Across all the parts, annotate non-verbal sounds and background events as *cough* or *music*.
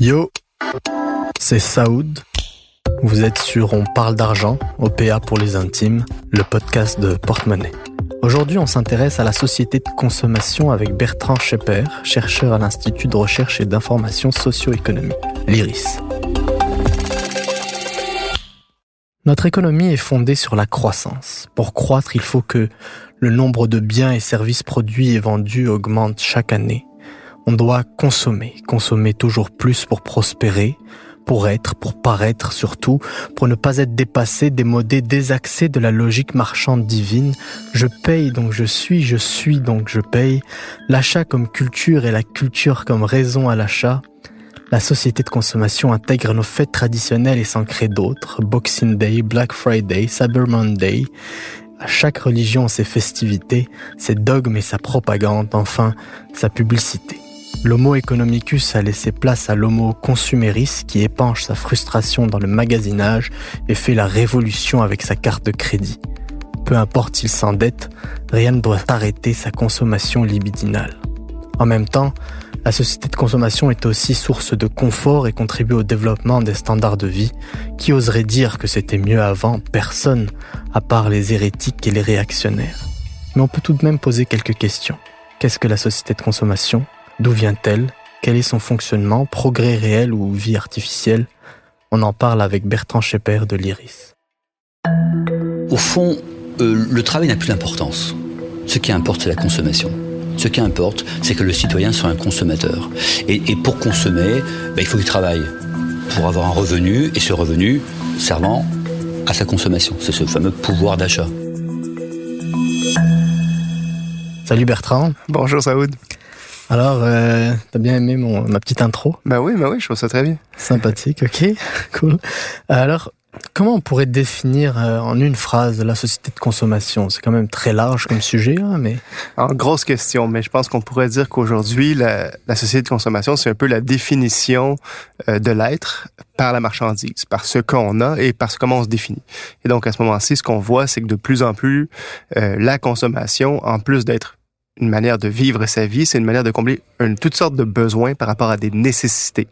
Yo, c'est Saoud. Vous êtes sur On parle d'argent, OPA pour les intimes, le podcast de Portemonnaie. Aujourd'hui, on s'intéresse à la société de consommation avec Bertrand Schepper, chercheur à l'Institut de recherche et d'information socio-économique, l'IRIS. Notre économie est fondée sur la croissance. Pour croître, il faut que le nombre de biens et services produits et vendus augmente chaque année. On doit consommer, consommer toujours plus pour prospérer, pour être, pour paraître surtout, pour ne pas être dépassé, démodé, désaxé de la logique marchande divine. Je paye donc je suis, je suis donc je paye. L'achat comme culture et la culture comme raison à l'achat. La société de consommation intègre nos fêtes traditionnelles et s'en crée d'autres. Boxing Day, Black Friday, Cyber Monday. À chaque religion ses festivités, ses dogmes et sa propagande, enfin sa publicité. L'homo economicus a laissé place à l'homo consumeris qui épanche sa frustration dans le magasinage et fait la révolution avec sa carte de crédit. Peu importe s'il s'endette, rien ne doit arrêter sa consommation libidinale. En même temps, la société de consommation est aussi source de confort et contribue au développement des standards de vie. Qui oserait dire que c'était mieux avant Personne, à part les hérétiques et les réactionnaires. Mais on peut tout de même poser quelques questions. Qu'est-ce que la société de consommation? D'où vient-elle? Quel est son fonctionnement Progrès réel ou vie artificielle? On en parle avec Bertrand Schepper de l'IRIS. Au fond, euh, le travail n'a plus d'importance. Ce qui importe, c'est la consommation. Ce qui importe, c'est que le citoyen soit un consommateur. Et, pour consommer, ben, il faut qu'il travaille pour avoir un revenu, et ce revenu servant à sa consommation. C'est ce fameux pouvoir d'achat. Salut Bertrand. Bonjour Saoud. Alors, euh, t'as bien aimé mon, ma petite intro? Bah oui, bah oui, je trouve ça très bien. Sympathique, ok, *laughs* cool. Alors, comment on pourrait définir euh, en une phrase la société de consommation? C'est quand même très large comme sujet, hein, mais... En grosse question, mais je pense qu'on pourrait dire qu'aujourd'hui, la, la, société de consommation, c'est un peu la définition euh, de l'être par la marchandise, par ce qu'on a et par comment on se définit. Et donc, à ce moment-ci, ce qu'on voit, c'est que de plus en plus, euh, la consommation, en plus d'être une manière de vivre sa vie, c'est une manière de combler une, toutes sortes de besoins par rapport à des nécessités.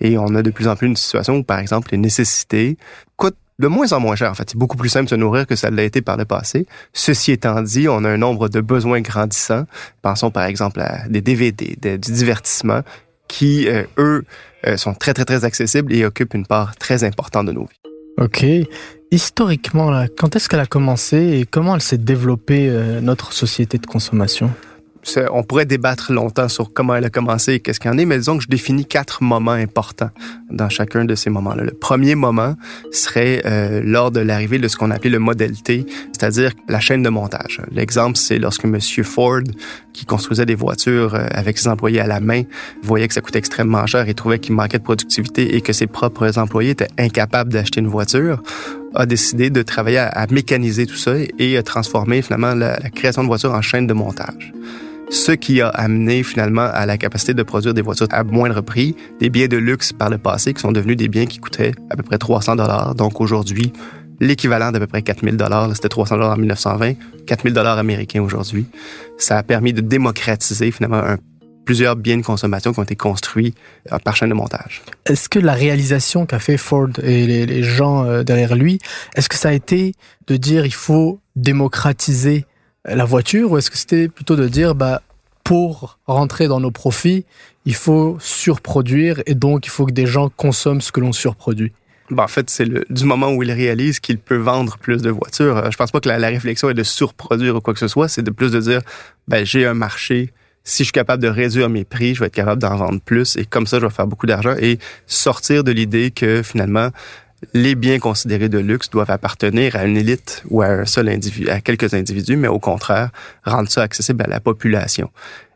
Et on a de plus en plus une situation où, par exemple, les nécessités coûtent de moins en moins cher. En fait, c'est beaucoup plus simple de se nourrir que ça l'a été par le passé. Ceci étant dit, on a un nombre de besoins grandissants. Pensons par exemple à des DVD, du divertissement, qui, euh, eux, euh, sont très, très, très accessibles et occupent une part très importante de nos vies. OK. Historiquement, là, quand est-ce qu'elle a commencé et comment elle s'est développée, euh, notre société de consommation? On pourrait débattre longtemps sur comment elle a commencé et qu'est-ce qu'il y en est, mais disons que je définis quatre moments importants dans chacun de ces moments-là. Le premier moment serait euh, lors de l'arrivée de ce qu'on appelait le modèle T, c'est-à-dire la chaîne de montage. L'exemple, c'est lorsque M. Ford, qui construisait des voitures euh, avec ses employés à la main, voyait que ça coûtait extrêmement cher et trouvait qu'il manquait de productivité et que ses propres employés étaient incapables d'acheter une voiture a décidé de travailler à, mécaniser tout ça et à transformer finalement la création de voitures en chaîne de montage ce qui a amené finalement à la capacité de produire des voitures à moindre prix, des biens de luxe par le passé qui sont devenus des biens qui coûtaient à peu près 300 dollars. Donc aujourd'hui, l'équivalent d'à peu près 4000 dollars, c'était 300 dollars en 1920, 4000 dollars américains aujourd'hui. Ça a permis de démocratiser finalement plusieurs biens de consommation qui ont été construits euh, par chaîne de montage. Est-ce que la réalisation qu'a fait Ford et les, les gens euh, derrière lui, est-ce que ça a été de dire il faut démocratiser la voiture ou est-ce que c'était plutôt de dire bah pour rentrer dans nos profits, il faut surproduire et donc il faut que des gens consomment ce que l'on surproduit? Bah, en fait, c'est du moment où il réalise qu'il peut vendre plus de voitures. Euh, je pense pas que la, réflexion est de surproduire ou quoi que ce soit. C'est de plus de dire, ben, j'ai un marché. Si je suis capable de réduire mes prix, je vais être capable d'en vendre plus. Et comme ça, je vais faire beaucoup d'argent. Et sortir de l'idée que finalement, les biens considérés de luxe doivent appartenir à une élite ou à un seul à quelques individus, mais au contraire, rendre ça accessible à la population.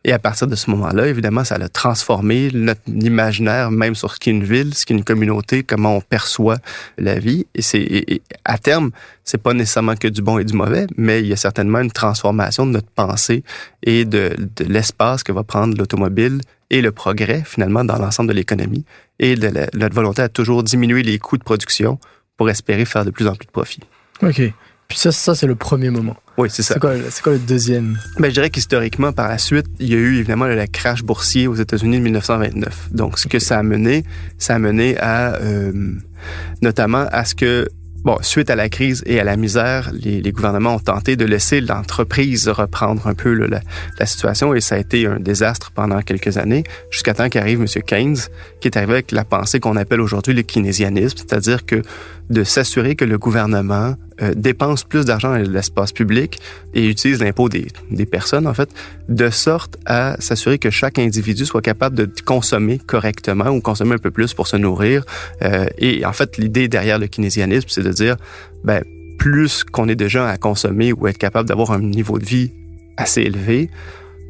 Et à partir de ce moment-là, évidemment, ça a transformé notre imaginaire, même sur ce qu'est une ville, ce qu'est une communauté, comment on perçoit la vie. Et c'est, à terme, c'est pas nécessairement que du bon et du mauvais, mais il y a certainement une transformation de notre pensée et de, l'espace que va prendre l'automobile et le progrès, finalement, dans l'ensemble de l'économie et de notre volonté à toujours diminuer les coûts de production pour espérer faire de plus en plus de profits. OK. Puis ça, ça c'est le premier moment. Oui, c'est ça. C'est quoi, le deuxième? Ben, je dirais qu'historiquement, par la suite, il y a eu évidemment le crash boursier aux États-Unis de 1929. Donc, ce que ça a mené, ça a mené à, euh, notamment à ce que Bon, suite à la crise et à la misère, les, les gouvernements ont tenté de laisser l'entreprise reprendre un peu la, la, situation et ça a été un désastre pendant quelques années, jusqu'à temps qu'arrive M. Keynes, qui est arrivé avec la pensée qu'on appelle aujourd'hui le keynésianisme, c'est-à-dire que de s'assurer que le gouvernement euh, dépense plus d'argent dans l'espace public et utilise l'impôt des, des, personnes, en fait, de sorte à s'assurer que chaque individu soit capable de consommer correctement ou consommer un peu plus pour se nourrir. Euh, et en fait, l'idée derrière le keynésianisme, c'est de dire, ben, plus qu'on est de gens à consommer ou être capable d'avoir un niveau de vie assez élevé,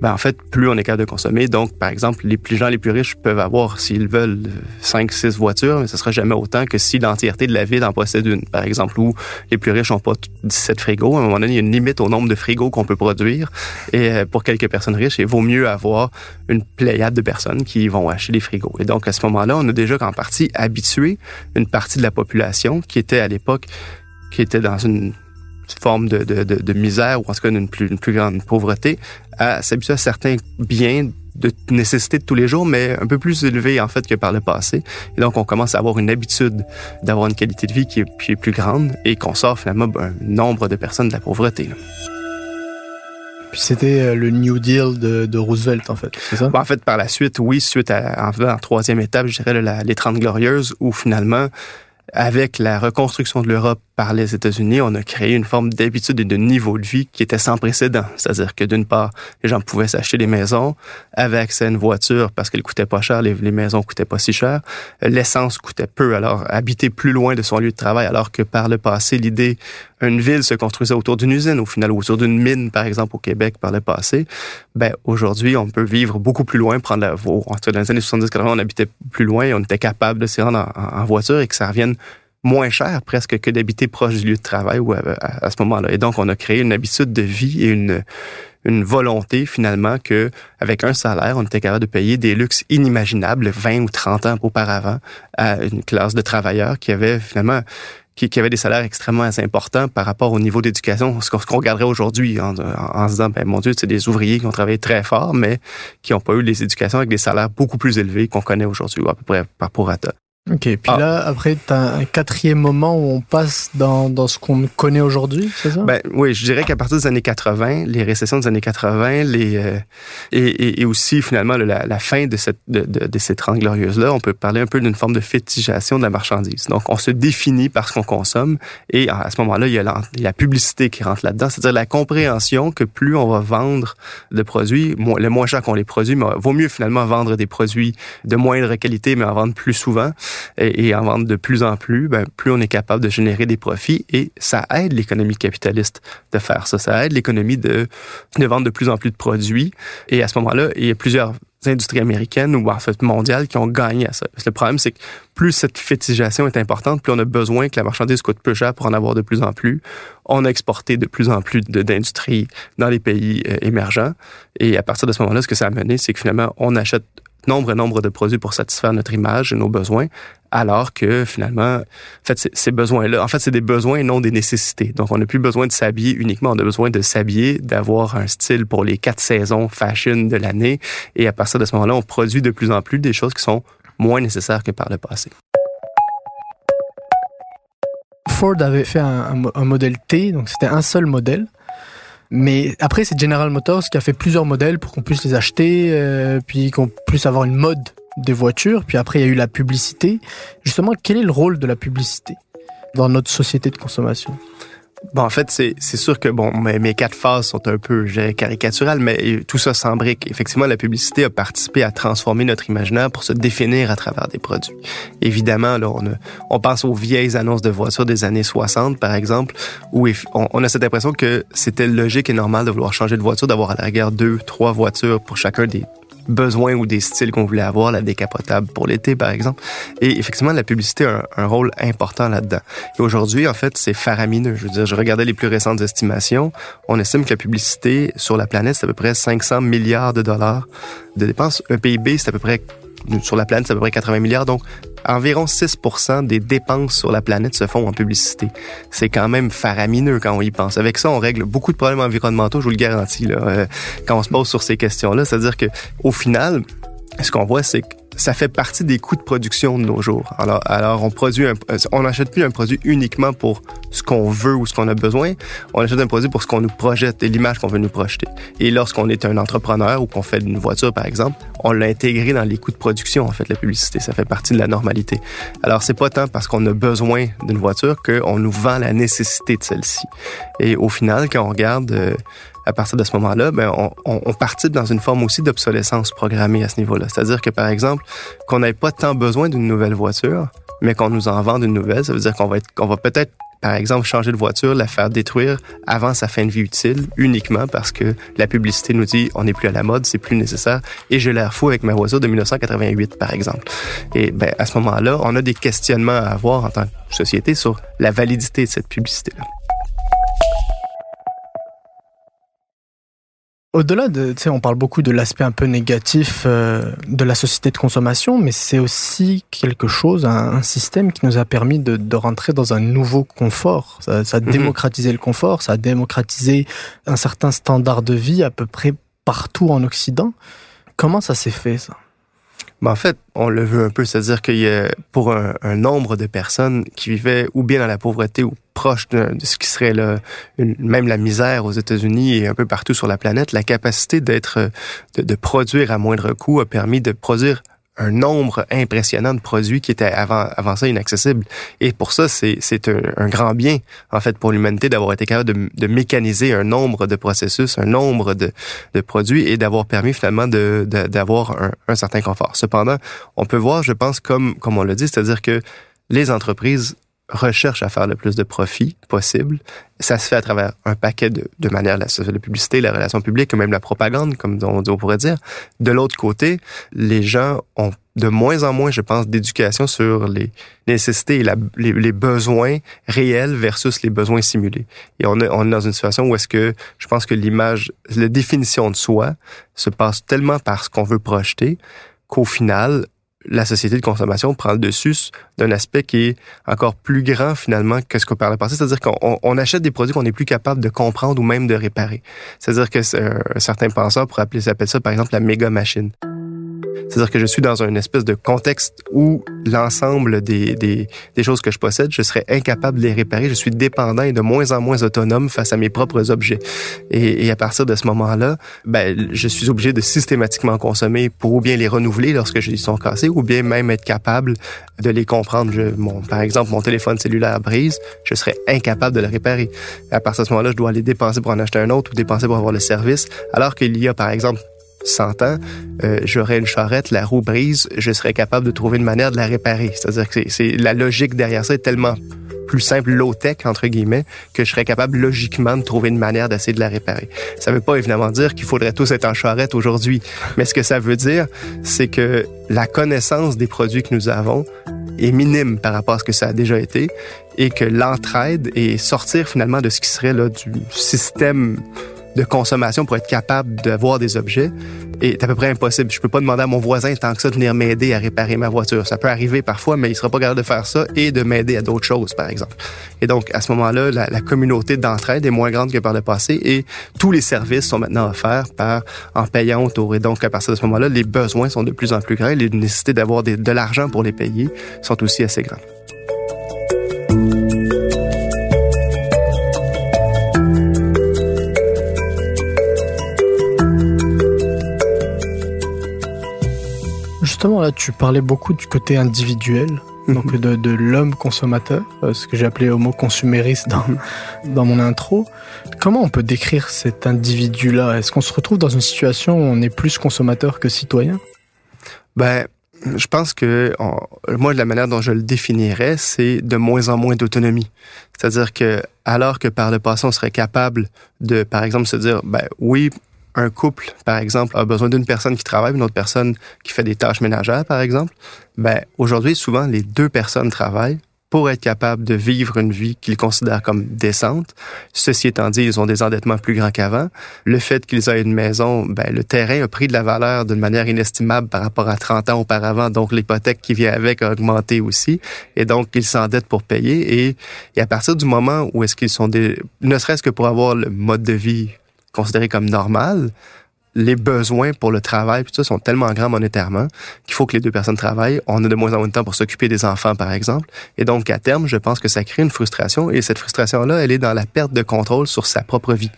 ben en fait, plus on est capable de consommer. Donc, par exemple, les plus gens les plus riches peuvent avoir, s'ils veulent, 5, 6 voitures, mais ce sera jamais autant que si l'entièreté de la ville en possède une. Par exemple, où les plus riches n'ont pas 17 frigos. À un moment donné, il y a une limite au nombre de frigos qu'on peut produire. Et euh, pour quelques personnes riches, il vaut mieux avoir une pléiade de personnes qui vont acheter des frigos. Et donc, à ce moment-là, on a déjà en partie habitué une partie de la population qui était à l'époque qui était dans une forme de, de, de, de, misère ou en tout cas d'une plus, une plus grande pauvreté à s'habituer à certains biens de nécessité de tous les jours, mais un peu plus élevés en fait que par le passé. Et donc, on commence à avoir une habitude d'avoir une qualité de vie qui est, qui est plus grande et qu'on sort finalement un nombre de personnes de la pauvreté. Là. Puis c'était le New Deal de, de Roosevelt, en fait, c'est ça? Bon, en fait, par la suite, oui, suite à, en, en troisième étape, je dirais, la, les Trente Glorieuses, où finalement, avec la reconstruction de l'Europe par les États-Unis, on a créé une forme d'habitude et de niveau de vie qui était sans précédent. C'est-à-dire que d'une part, les gens pouvaient s'acheter des maisons, avaient accès à une voiture parce qu'elle coûtait pas cher, les, les maisons coûtaient pas si cher, l'essence coûtait peu, alors habiter plus loin de son lieu de travail, alors que par le passé, l'idée, une ville se construisait autour d'une usine, au final, autour d'une mine, par exemple, au Québec, par le passé. Ben, aujourd'hui, on peut vivre beaucoup plus loin, prendre la, entre dans les années 70-80, on habitait plus loin, on était capable de s'y rendre en, en voiture et que ça revienne moins cher presque que d'habiter proche du lieu de travail ou à, ce moment-là. Et donc, on a créé une habitude de vie et une, une volonté finalement que avec un salaire, on était capable de payer des luxes inimaginables 20 ou 30 ans auparavant à une classe de travailleurs qui avait finalement qui, qui avait des salaires extrêmement importants par rapport au niveau d'éducation, ce qu'on regarderait aujourd'hui en, en, se disant, ben mon Dieu, c'est des ouvriers qui ont travaillé très fort, mais qui n'ont pas eu des éducations avec des salaires beaucoup plus élevés qu'on connaît aujourd'hui, à peu près par prorata. Ok, puis ah. là, après, tu as un quatrième moment où on passe dans, dans ce qu'on connaît aujourd'hui, c'est ça? Ben, oui, je dirais qu'à partir des années 80, les récessions des années 80, les, euh, et, et, et, aussi finalement la, la fin de, cette, de, de, de ces trente glorieuses-là, on peut parler un peu d'une forme de fétichisation de la marchandise. Donc, on se définit par ce qu'on consomme et à ce moment-là, il y a la, la publicité qui rentre là-dedans, c'est-à-dire la compréhension que plus on va vendre de produits, le moins cher qu'on les produit, mais vaut mieux finalement vendre des produits de moindre qualité, mais en vendre plus souvent et, en vendre de plus en plus, ben, plus on est capable de générer des profits et ça aide l'économie capitaliste de faire ça. Ça aide l'économie de, de vendre de plus en plus de produits. Et à ce moment-là, il y a plusieurs industries américaines ou en fait mondiales qui ont gagné à ça. Le problème, c'est que plus cette fétichisation est importante, plus on a besoin que la marchandise coûte peu cher pour en avoir de plus en plus. On a exporté de plus en plus d'industries dans les pays euh, émergents. Et à partir de ce moment-là, ce que ça a mené, c'est que finalement, on achète nombre et nombre de produits pour satisfaire notre image et nos besoins, alors que finalement, en fait, ces besoins-là, en fait, c'est des besoins et non des nécessités. Donc, on n'a plus besoin de s'habiller uniquement, on a besoin de s'habiller, d'avoir un style pour les quatre saisons fashion de l'année. Et à partir de ce moment-là, on produit de plus en plus des choses qui sont moins nécessaires que par le passé. Ford avait fait un, modèle T, donc c'était un seul modèle. Mais après, c'est General Motors qui a fait plusieurs modèles pour qu'on puisse les acheter, euh, puis qu'on puisse avoir une mode des voitures. Puis après, il y a eu la publicité. Justement, quel est le rôle de la publicité dans notre société de consommation? Bon, en fait, c'est sûr que bon, mes, mes, quatre phases sont un peu caricaturales, mais tout ça s'embrique. Effectivement, la publicité a participé à transformer notre imaginaire pour se définir à travers des produits. Évidemment, là, on, on pense aux vieilles annonces de voitures des années 60, par exemple, où on, on a cette impression que c'était logique et normal de vouloir changer de voiture, d'avoir à la guerre deux, trois voitures pour chacun des besoins ou des styles qu'on voulait avoir, la décapotable pour l'été, par exemple. Et effectivement, la publicité a un, un rôle important là-dedans. Et aujourd'hui, en fait, c'est faramineux. Je veux dire, je regardais les plus récentes estimations. On estime que la publicité sur la planète, c'est à peu près 500 milliards de dollars de dépenses. Un PIB, c'est à peu près sur la planète, c'est à peu près 80 milliards. Donc, environ 6 des dépenses sur la planète se font en publicité. C'est quand même faramineux quand on y pense. Avec ça, on règle beaucoup de problèmes environnementaux, je vous le garantis, là, euh, quand on se pose sur ces questions-là. C'est-à-dire que au final, ce qu'on voit, c'est que ça fait partie des coûts de production de nos jours. Alors, alors on produit, un, on n'achète plus un produit uniquement pour ce qu'on veut ou ce qu'on a besoin. On achète un produit pour ce qu'on nous projette et l'image qu'on veut nous projeter. Et lorsqu'on est un entrepreneur ou qu'on fait une voiture, par exemple, on l'a intégré dans les coûts de production, en fait, la publicité. Ça fait partie de la normalité. Alors, c'est pas tant parce qu'on a besoin d'une voiture qu'on nous vend la nécessité de celle-ci. Et au final, quand on regarde, euh, à partir de ce moment-là, ben, on, on, on participe dans une forme aussi d'obsolescence programmée à ce niveau-là. C'est-à-dire que, par exemple, qu'on n'ait pas tant besoin d'une nouvelle voiture, mais qu'on nous en vende une nouvelle, ça veut dire qu'on va, être, qu'on va peut-être par exemple, changer de voiture, la faire détruire avant sa fin de vie utile, uniquement parce que la publicité nous dit on n'est plus à la mode, c'est plus nécessaire, et j'ai l'air fou avec ma voiture de 1988, par exemple. Et ben, à ce moment-là, on a des questionnements à avoir en tant que société sur la validité de cette publicité-là. Au-delà de, tu sais, on parle beaucoup de l'aspect un peu négatif euh, de la société de consommation, mais c'est aussi quelque chose, un, un, système qui nous a permis de, de rentrer dans un nouveau confort. Ça, ça a mm -hmm. démocratisé le confort, ça a démocratisé un certain standard de vie à peu près partout en Occident. Comment ça s'est fait, ça? Ben en fait, on le veut un peu, c'est-à-dire a pour un, nombre de personnes qui vivaient ou bien dans la pauvreté ou proche de, ce qui serait même la misère aux États-Unis et un peu partout sur la planète, la capacité d'être de, de produire à moindre coût a permis de produire un nombre impressionnant de produits qui étaient avant, avant ça inaccessibles. Et pour ça, c'est un, un grand bien, en fait, pour l'humanité d'avoir été capable de, de, mécaniser un nombre de processus, un nombre de, de produits et d'avoir permis finalement d'avoir un, un certain confort. Cependant, on peut voir, je pense, comme, comme on l'a dit, c'est-à-dire que les entreprises recherche à faire le plus de profit possible. Ça se fait à travers un paquet de, de manières, la, la publicité, la relation publique, même la propagande, comme on, pourrait dire. De l'autre côté, les gens ont de moins en moins, je pense, d'éducation sur les nécessités et les, les, besoins réels versus les besoins simulés. Et on est, on est dans une situation où est-ce que je pense que l'image, la définition de soi se passe tellement par ce qu'on veut projeter qu'au final, la société de consommation prend le dessus d'un aspect qui est encore plus grand finalement que ce qu'on parlait passé, c'est-à-dire qu'on on achète des produits qu'on n'est plus capable de comprendre ou même de réparer. C'est-à-dire que euh, certains penseurs pourraient appeler ça par exemple la méga machine. C'est-à-dire que je suis dans une espèce de contexte où l'ensemble des, des, des, choses que je possède, je serais incapable de les réparer. Je suis dépendant et de moins en moins autonome face à mes propres objets. Et, et à partir de ce moment-là, ben, je suis obligé de systématiquement consommer pour ou bien les renouveler lorsque ils sont cassés, ou bien même être capable de les comprendre. Je, mon, par exemple, mon téléphone cellulaire brise, je serais incapable de le réparer. À partir de ce moment-là, je dois aller dépenser pour en acheter un autre ou dépenser pour avoir le service, alors qu'il y a, par exemple, 100 ans, euh, j'aurais une charrette, la roue brise, je serais capable de trouver une manière de la réparer. C'est-à-dire que c'est la logique derrière ça est tellement plus simple, low-tech, entre guillemets, que je serais capable logiquement de trouver une manière d'essayer de la réparer. Ça ne veut pas évidemment dire qu'il faudrait tous être en charrette aujourd'hui, mais ce que ça veut dire, c'est que la connaissance des produits que nous avons est minime par rapport à ce que ça a déjà été et que l'entraide et sortir finalement de ce qui serait là, du système de consommation pour être capable d'avoir des objets est à peu près impossible. Je peux pas demander à mon voisin tant que ça de venir m'aider à réparer ma voiture. Ça peut arriver parfois, mais il sera pas capable de faire ça et de m'aider à d'autres choses, par exemple. Et donc, à ce moment-là, la, la, communauté d'entraide est moins grande que par le passé et tous les services sont maintenant offerts par en payant autour. Et donc, à partir de ce moment-là, les besoins sont de plus en plus grands. Les nécessités d'avoir de l'argent pour les payer sont aussi assez grandes. Justement, là, tu parlais beaucoup du côté individuel, donc de, de l'homme consommateur, ce que j'ai appelé homo consumériste dans, dans mon intro. Comment on peut décrire cet individu-là? Est-ce qu'on se retrouve dans une situation où on est plus consommateur que citoyen? Ben, je pense que on, moi, la manière dont je le définirais, c'est de moins en moins d'autonomie. C'est-à-dire que, alors que par le passé, on serait capable de, par exemple, se dire, ben oui, un couple, par exemple, a besoin d'une personne qui travaille, une autre personne qui fait des tâches ménagères, par exemple, ben aujourd'hui, souvent, les deux personnes travaillent pour être capables de vivre une vie qu'ils considèrent comme décente. Ceci étant dit, ils ont des endettements plus grands qu'avant. Le fait qu'ils aient une maison, ben, le terrain a pris de la valeur d'une manière inestimable par rapport à 30 ans auparavant, donc l'hypothèque qui vient avec a augmenté aussi, et donc ils s'endettent pour payer. Et, à partir du moment où est-ce qu'ils sont des, ne serait-ce que pour avoir le mode de vie considéré comme normal, les besoins pour le travail, tout ça, sont tellement grands monétairement qu'il faut que les deux personnes travaillent. On a de moins en moins de temps pour s'occuper des enfants, par exemple. Et donc, à terme, je pense que ça crée une frustration. Et cette frustration-là, elle est dans la perte de contrôle sur sa propre vie.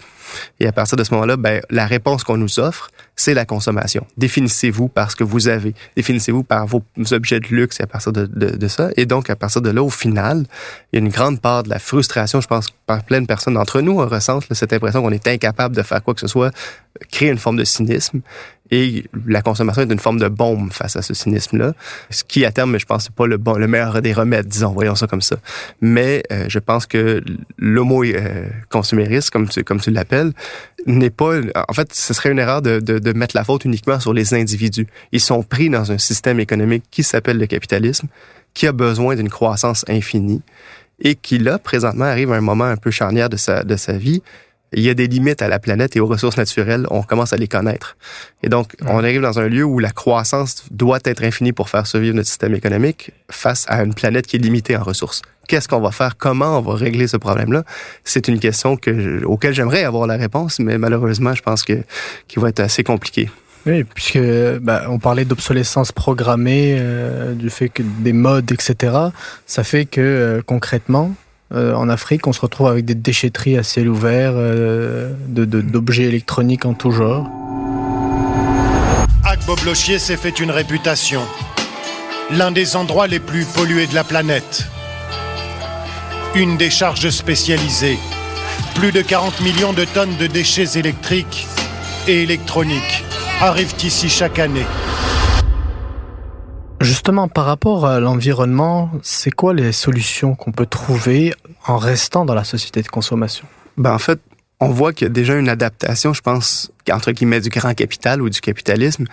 Et à partir de ce moment-là, ben, la réponse qu'on nous offre, c'est la consommation. Définissez-vous par ce que vous avez. Définissez-vous par vos objets de luxe à partir de, de, de, ça. Et donc, à partir de là, au final, il y a une grande part de la frustration, je pense, par plein de personnes d'entre nous, on ressent cette impression qu'on est incapable de faire quoi que ce soit, créer une forme de cynisme. Et la consommation est une forme de bombe face à ce cynisme-là, ce qui, à terme, je pense, c'est pas le, bon, le meilleur des remèdes, disons, voyons ça comme ça. Mais euh, je pense que l'homo euh, consumériste, comme tu, comme tu l'appelles, n'est pas... En fait, ce serait une erreur de, de, de mettre la faute uniquement sur les individus. Ils sont pris dans un système économique qui s'appelle le capitalisme, qui a besoin d'une croissance infinie et qui, là, présentement, arrive à un moment un peu charnière de sa, de sa vie il y a des limites à la planète et aux ressources naturelles, on commence à les connaître. Et donc, on arrive dans un lieu où la croissance doit être infinie pour faire survivre notre système économique face à une planète qui est limitée en ressources. Qu'est-ce qu'on va faire? Comment on va régler ce problème-là? C'est une question que, auquel j'aimerais avoir la réponse, mais malheureusement, je pense que, qu'il va être assez compliqué. Oui, puisque bah, on parlait d'obsolescence programmée, euh, du fait que des modes, etc. Ça fait que euh, concrètement, euh, en Afrique, on se retrouve avec des déchetteries à ciel ouvert, euh, d'objets électroniques en tout genre. Agbo-Blochier s'est fait une réputation. L'un des endroits les plus pollués de la planète. Une décharge spécialisée. Plus de 40 millions de tonnes de déchets électriques et électroniques arrivent ici chaque année. Justement, par rapport à l'environnement, c'est quoi les solutions qu'on peut trouver en restant dans la société de consommation? Ben, en fait, on voit qu'il y a déjà une adaptation, je pense, entre guillemets, du grand capital ou du capitalisme.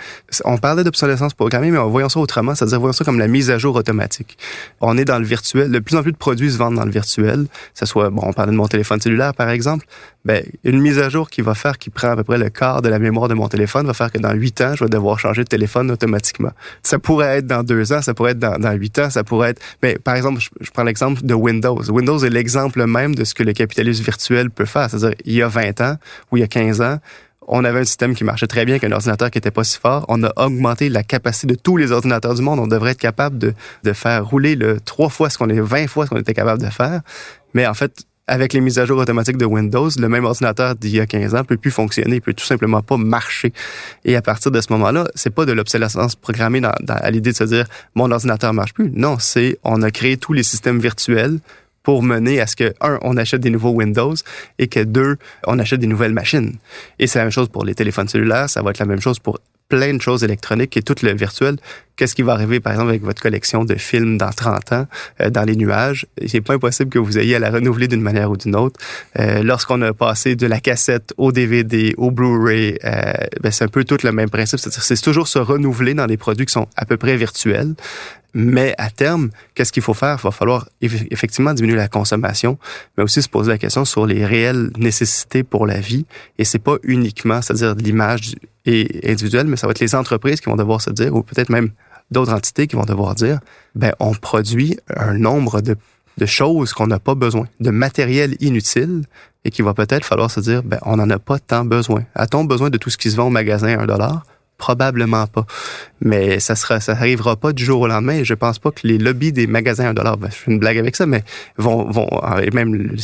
On parlait d'obsolescence programmée, mais voyons ça autrement, c'est-à-dire voyons ça comme la mise à jour automatique. On est dans le virtuel. De plus en plus de produits se vendent dans le virtuel. Ça soit, bon, on parlait de mon téléphone cellulaire, par exemple. Ben, une mise à jour qui va faire, qui prend à peu près le quart de la mémoire de mon téléphone, va faire que dans huit ans, je vais devoir changer de téléphone automatiquement. Ça pourrait être dans deux ans, ça pourrait être dans huit ans, ça pourrait être... Mais par exemple, je, je prends l'exemple de Windows. Windows est l'exemple même de ce que le capitalisme virtuel peut faire. C'est-à-dire, il y a 20 ans ou il y a 15 ans, on avait un système qui marchait très bien, qu'un ordinateur qui était pas si fort. On a augmenté la capacité de tous les ordinateurs du monde. On devrait être capable de, de faire rouler le trois fois ce qu'on est, 20 fois ce qu'on était capable de faire. Mais en fait, avec les mises à jour automatiques de Windows, le même ordinateur d'il y a 15 ans peut plus fonctionner, peut tout simplement pas marcher. Et à partir de ce moment-là, c'est pas de l'obsolescence programmée dans, dans, à l'idée de se dire mon ordinateur marche plus. Non, c'est on a créé tous les systèmes virtuels pour mener à ce que, un, on achète des nouveaux Windows et que, deux, on achète des nouvelles machines. Et c'est la même chose pour les téléphones cellulaires, ça va être la même chose pour plein de choses électroniques et tout le virtuel. Qu'est-ce qui va arriver, par exemple, avec votre collection de films dans 30 ans, euh, dans les nuages? C'est pas impossible que vous ayez à la renouveler d'une manière ou d'une autre. Euh, Lorsqu'on a passé de la cassette au DVD, au Blu-ray, euh, ben c'est un peu tout le même principe. C'est-à-dire c'est toujours se renouveler dans des produits qui sont à peu près virtuels. Mais à terme, qu'est-ce qu'il faut faire? Il va falloir effectivement diminuer la consommation, mais aussi se poser la question sur les réelles nécessités pour la vie. Et c'est pas uniquement, c'est-à-dire l'image individuelle, mais ça va être les entreprises qui vont devoir se dire, ou peut-être même d'autres entités qui vont devoir dire, ben, on produit un nombre de, de choses qu'on n'a pas besoin, de matériel inutile, et qu'il va peut-être falloir se dire, ben, on n'en a pas tant besoin. A-t-on besoin de tout ce qui se vend au magasin à un dollar? Probablement pas. Mais ça sera, ça arrivera pas du jour au lendemain. Et je pense pas que les lobbies des magasins à un dollar, ben, je fais une blague avec ça, mais vont, vont, et même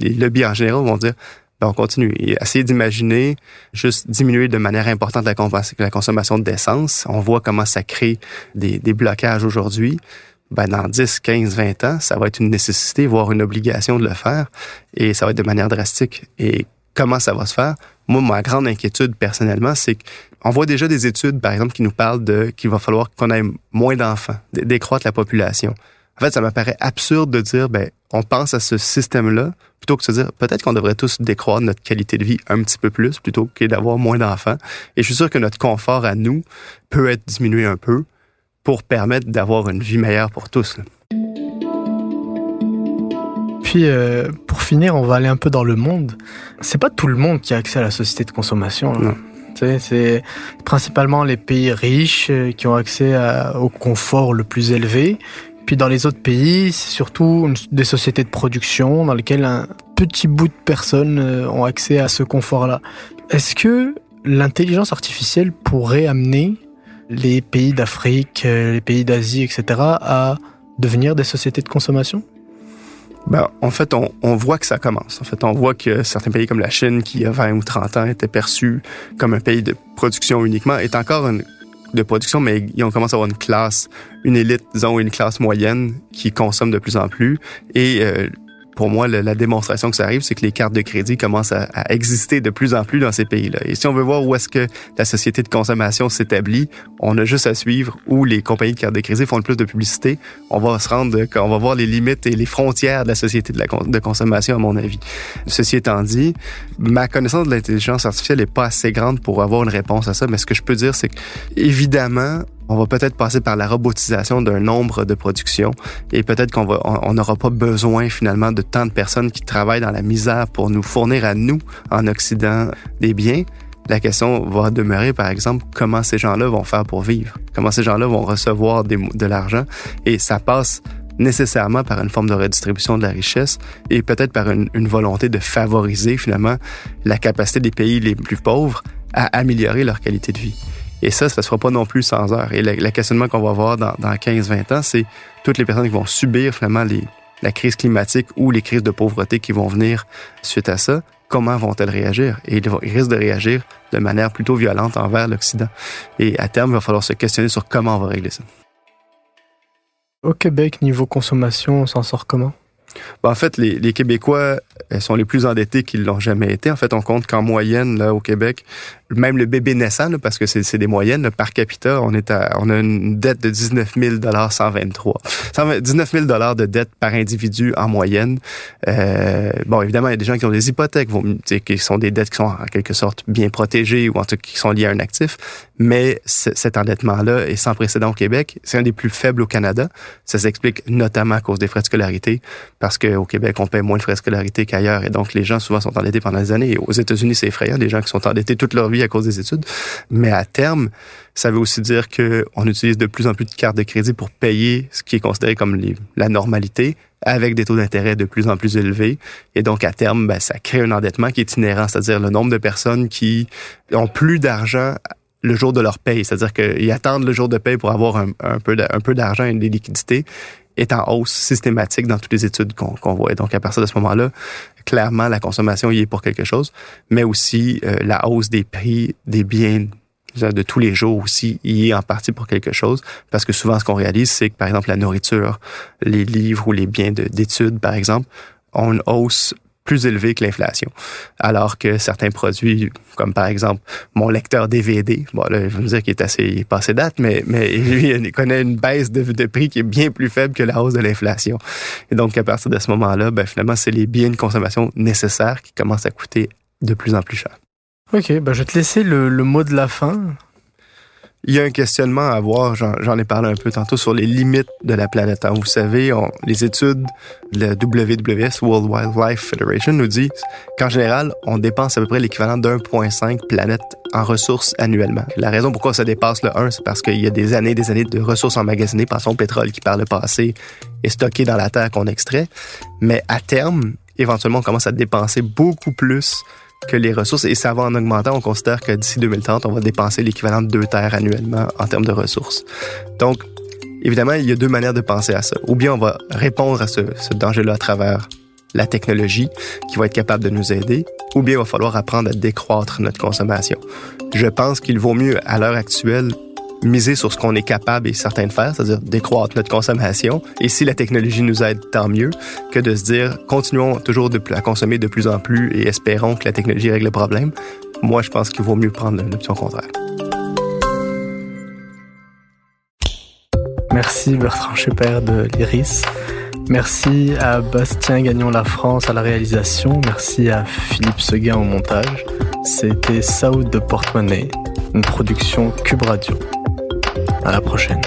les lobbies en général vont dire, ben, on continue. Et essayer d'imaginer juste diminuer de manière importante la, la consommation d'essence. On voit comment ça crée des, blocages aujourd'hui. Ben, dans 10, 15, 20 ans, ça va être une nécessité, voire une obligation de le faire. Et ça va être de manière drastique. Et comment ça va se faire? Moi, ma grande inquiétude personnellement, c'est qu'on voit déjà des études, par exemple, qui nous parlent de qu'il va falloir qu'on ait moins d'enfants, décroître la population. En fait, ça me paraît absurde de dire, ben, on pense à ce système-là plutôt que de se dire, peut-être qu'on devrait tous décroître notre qualité de vie un petit peu plus plutôt que d'avoir moins d'enfants. Et je suis sûr que notre confort à nous peut être diminué un peu pour permettre d'avoir une vie meilleure pour tous. Là. puis, euh, pour finir, on va aller un peu dans le monde. C'est pas tout le monde qui a accès à la société de consommation. Hein. C'est principalement les pays riches euh, qui ont accès au confort le plus élevé. Puis dans les autres pays, c'est surtout des sociétés de production dans lesquelles un petit bout de personnes euh, ont accès à ce confort-là. Est-ce que l'intelligence artificielle pourrait amener les pays d'Afrique, les pays d'Asie, etc., à devenir des sociétés de consommation? Ben, en fait, on, on, voit que ça commence. En fait, on voit que certains pays comme la Chine, qui il y a 20 ou 30 ans était perçu comme un pays de production uniquement, est encore une, de production, mais ils ont commencé à avoir une classe, une élite, disons, une classe moyenne qui consomme de plus en plus. Et euh, pour moi, la, démonstration que ça arrive, c'est que les cartes de crédit commencent à, exister de plus en plus dans ces pays-là. Et si on veut voir où est-ce que la société de consommation s'établit, on a juste à suivre où les compagnies de cartes de crédit font le plus de publicité. On va se rendre, on va voir les limites et les frontières de la société de, la, de consommation, à mon avis. Ceci étant dit, ma connaissance de l'intelligence artificielle n'est pas assez grande pour avoir une réponse à ça, mais ce que je peux dire, c'est que, évidemment, on va peut-être passer par la robotisation d'un nombre de productions et peut-être qu'on on n'aura pas besoin finalement de tant de personnes qui travaillent dans la misère pour nous fournir à nous, en Occident, des biens. La question va demeurer, par exemple, comment ces gens-là vont faire pour vivre, comment ces gens-là vont recevoir de l'argent? Et ça passe nécessairement par une forme de redistribution de la richesse et peut-être par une volonté de favoriser finalement la capacité des pays les plus pauvres à améliorer leur qualité de vie. Et ça, ça ne se fera pas non plus sans heure. Et le, questionnement qu'on va avoir dans, dans 15-20 ans, c'est toutes les personnes qui vont subir finalement les, la crise climatique ou les crises de pauvreté qui vont venir suite à ça. Comment vont-elles réagir? Et ils, risquent de réagir de manière plutôt violente envers l'Occident. Et à terme, il va falloir se questionner sur comment on va régler ça. Au Québec, niveau consommation, on s'en sort comment? Ben, en fait, les, les, Québécois sont les plus endettés qu'ils l'ont jamais été. En fait, on compte qu'en moyenne, là, au Québec, même le bébé naissant, parce que c'est des moyennes, par capita, on est à, on a une dette de 19 000 123. 19 000 de dette par individu en moyenne. Euh, bon, évidemment, il y a des gens qui ont des hypothèques, qui sont des dettes qui sont en quelque sorte bien protégées ou en tout cas qui sont liées à un actif. Mais cet endettement-là est sans précédent au Québec. C'est un des plus faibles au Canada. Ça s'explique notamment à cause des frais de scolarité, parce qu'au Québec, on paie moins de frais de scolarité qu'ailleurs. Et donc, les gens souvent sont endettés pendant des années. Et aux États-Unis, c'est effrayant, des gens qui sont endettés toute leur vie à cause des études. Mais à terme, ça veut aussi dire qu'on utilise de plus en plus de cartes de crédit pour payer ce qui est considéré comme la normalité avec des taux d'intérêt de plus en plus élevés. Et donc, à terme, ben, ça crée un endettement qui est inhérent, c'est-à-dire le nombre de personnes qui ont plus d'argent le jour de leur paye, c'est-à-dire qu'ils attendent le jour de paye pour avoir un, peu d'argent et des liquidités est en hausse systématique dans toutes les études qu'on voit. Donc, à partir de ce moment-là, clairement, la consommation y est pour quelque chose, mais aussi euh, la hausse des prix des biens de tous les jours aussi y est en partie pour quelque chose, parce que souvent, ce qu'on réalise, c'est que, par exemple, la nourriture, les livres ou les biens d'études, par exemple, ont une hausse plus élevé que l'inflation. Alors que certains produits, comme par exemple mon lecteur DVD, bon là, je me dire qu'il est assez passé date, mais, mais lui, *laughs* il connaît une baisse de, de prix qui est bien plus faible que la hausse de l'inflation. Et donc, à partir de ce moment-là, ben, finalement, c'est les biens de consommation nécessaires qui commencent à coûter de plus en plus cher. Ok, ben je vais te laisser le, le mot de la fin. Il y a un questionnement à avoir, j'en ai parlé un peu tantôt, sur les limites de la planète. Vous savez, les études de la WWF, World Wildlife Federation, nous disent qu'en général, on dépense à peu près l'équivalent d'1,5 planète en ressources annuellement. La raison pourquoi ça dépasse le 1, c'est parce qu'il y a des années et des années de ressources emmagasinées, par son pétrole qui, par le passé, est stocké dans la terre qu'on extrait. Mais à terme, éventuellement, on commence à dépenser beaucoup plus que les ressources, et ça va en augmentant. On considère que d'ici 2030, on va dépenser l'équivalent de deux terres annuellement en termes de ressources. Donc, évidemment, il y a deux manières de penser à ça. Ou bien on va répondre à ce, ce danger-là à travers la technologie qui va être capable de nous aider, ou bien il va falloir apprendre à décroître notre consommation. Je pense qu'il vaut mieux, à l'heure actuelle, miser sur ce qu'on est capable et certain de faire, c'est-à-dire décroître notre consommation. Et si la technologie nous aide, tant mieux, que de se dire, continuons toujours de, à consommer de plus en plus et espérons que la technologie règle le problème. Moi, je pense qu'il vaut mieux prendre l'option contraire. Merci Bertrand Schepper de l'IRIS. Merci à Bastien Gagnon La France à la réalisation. Merci à Philippe Seguin au montage. C'était Saoud de Portemonnaie, une production Cube Radio. À la prochaine.